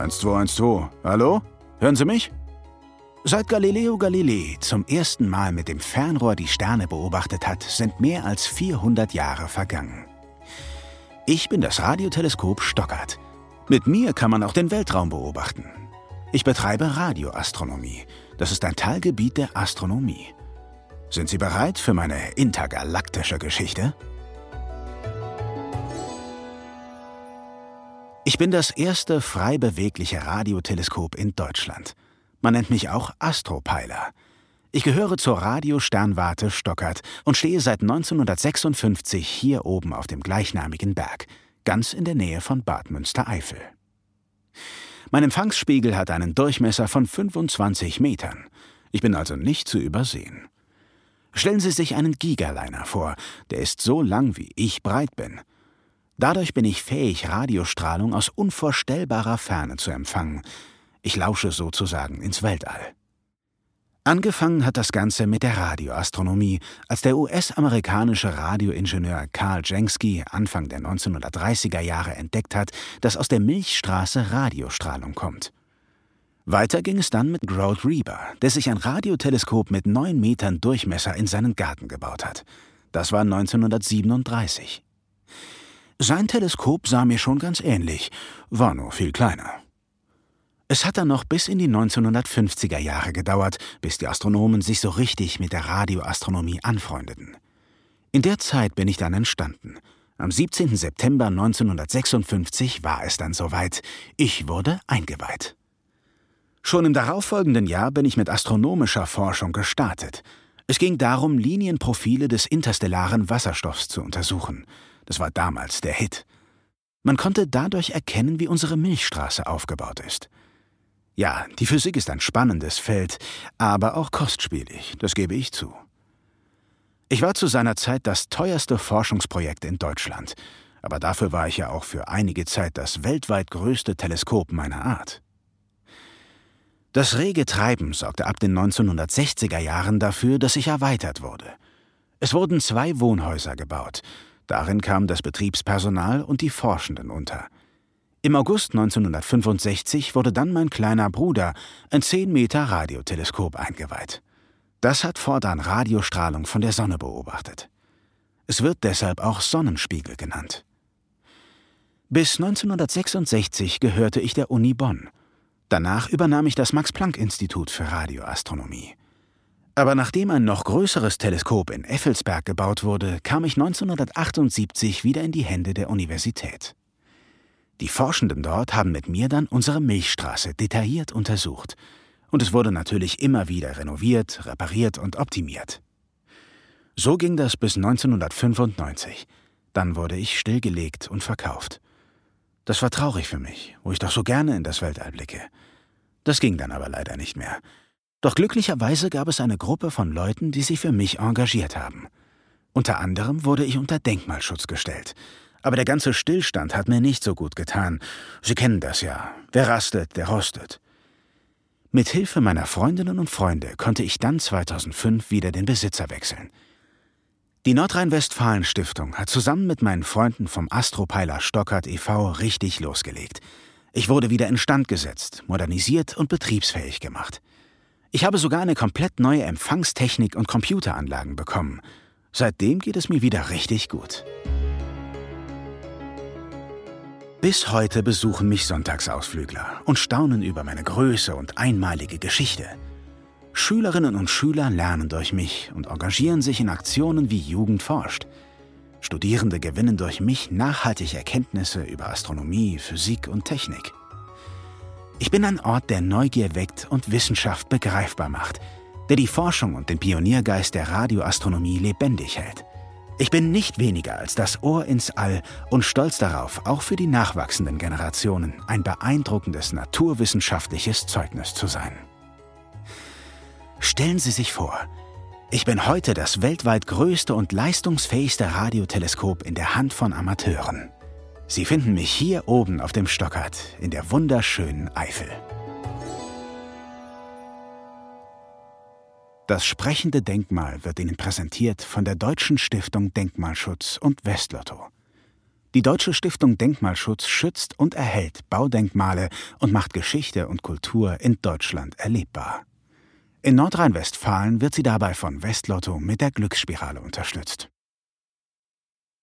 1212. Hallo? Hören Sie mich? Seit Galileo Galilei zum ersten Mal mit dem Fernrohr die Sterne beobachtet hat, sind mehr als 400 Jahre vergangen. Ich bin das Radioteleskop Stockert. Mit mir kann man auch den Weltraum beobachten. Ich betreibe Radioastronomie. Das ist ein Teilgebiet der Astronomie. Sind Sie bereit für meine intergalaktische Geschichte? Ich bin das erste frei bewegliche Radioteleskop in Deutschland. Man nennt mich auch Astropeiler. Ich gehöre zur Radiosternwarte Stockert und stehe seit 1956 hier oben auf dem gleichnamigen Berg, ganz in der Nähe von Bad Münstereifel. Mein Empfangsspiegel hat einen Durchmesser von 25 Metern. Ich bin also nicht zu übersehen. Stellen Sie sich einen Gigaliner vor, der ist so lang, wie ich breit bin. Dadurch bin ich fähig, Radiostrahlung aus unvorstellbarer Ferne zu empfangen. Ich lausche sozusagen ins Weltall. Angefangen hat das Ganze mit der Radioastronomie, als der US-amerikanische Radioingenieur Carl Jenksky Anfang der 1930er Jahre entdeckt hat, dass aus der Milchstraße Radiostrahlung kommt. Weiter ging es dann mit Grote Reber, der sich ein Radioteleskop mit neun Metern Durchmesser in seinen Garten gebaut hat. Das war 1937. Sein Teleskop sah mir schon ganz ähnlich, war nur viel kleiner. Es hat dann noch bis in die 1950er Jahre gedauert, bis die Astronomen sich so richtig mit der Radioastronomie anfreundeten. In der Zeit bin ich dann entstanden. Am 17. September 1956 war es dann soweit. Ich wurde eingeweiht. Schon im darauffolgenden Jahr bin ich mit astronomischer Forschung gestartet. Es ging darum, Linienprofile des interstellaren Wasserstoffs zu untersuchen. Das war damals der Hit. Man konnte dadurch erkennen, wie unsere Milchstraße aufgebaut ist. Ja, die Physik ist ein spannendes Feld, aber auch kostspielig, das gebe ich zu. Ich war zu seiner Zeit das teuerste Forschungsprojekt in Deutschland, aber dafür war ich ja auch für einige Zeit das weltweit größte Teleskop meiner Art. Das rege Treiben sorgte ab den 1960er Jahren dafür, dass ich erweitert wurde. Es wurden zwei Wohnhäuser gebaut, Darin kam das Betriebspersonal und die Forschenden unter. Im August 1965 wurde dann mein kleiner Bruder, ein 10 Meter Radioteleskop, eingeweiht. Das hat fortan Radiostrahlung von der Sonne beobachtet. Es wird deshalb auch Sonnenspiegel genannt. Bis 1966 gehörte ich der Uni Bonn. Danach übernahm ich das Max-Planck-Institut für Radioastronomie. Aber nachdem ein noch größeres Teleskop in Effelsberg gebaut wurde, kam ich 1978 wieder in die Hände der Universität. Die Forschenden dort haben mit mir dann unsere Milchstraße detailliert untersucht. Und es wurde natürlich immer wieder renoviert, repariert und optimiert. So ging das bis 1995. Dann wurde ich stillgelegt und verkauft. Das war traurig für mich, wo ich doch so gerne in das Weltall blicke. Das ging dann aber leider nicht mehr. Doch glücklicherweise gab es eine Gruppe von Leuten, die sich für mich engagiert haben. Unter anderem wurde ich unter Denkmalschutz gestellt. Aber der ganze Stillstand hat mir nicht so gut getan. Sie kennen das ja. Wer rastet, der rostet. Mit Hilfe meiner Freundinnen und Freunde konnte ich dann 2005 wieder den Besitzer wechseln. Die Nordrhein-Westfalen-Stiftung hat zusammen mit meinen Freunden vom Astropeiler Stockert e.V. richtig losgelegt. Ich wurde wieder instand gesetzt, modernisiert und betriebsfähig gemacht. Ich habe sogar eine komplett neue Empfangstechnik und Computeranlagen bekommen. Seitdem geht es mir wieder richtig gut. Bis heute besuchen mich Sonntagsausflügler und staunen über meine Größe und einmalige Geschichte. Schülerinnen und Schüler lernen durch mich und engagieren sich in Aktionen wie Jugend forscht. Studierende gewinnen durch mich nachhaltig Erkenntnisse über Astronomie, Physik und Technik. Ich bin ein Ort, der Neugier weckt und Wissenschaft begreifbar macht, der die Forschung und den Pioniergeist der Radioastronomie lebendig hält. Ich bin nicht weniger als das Ohr ins All und stolz darauf, auch für die nachwachsenden Generationen ein beeindruckendes naturwissenschaftliches Zeugnis zu sein. Stellen Sie sich vor, ich bin heute das weltweit größte und leistungsfähigste Radioteleskop in der Hand von Amateuren. Sie finden mich hier oben auf dem Stockert in der wunderschönen Eifel. Das sprechende Denkmal wird Ihnen präsentiert von der Deutschen Stiftung Denkmalschutz und Westlotto. Die Deutsche Stiftung Denkmalschutz schützt und erhält Baudenkmale und macht Geschichte und Kultur in Deutschland erlebbar. In Nordrhein-Westfalen wird sie dabei von Westlotto mit der Glücksspirale unterstützt.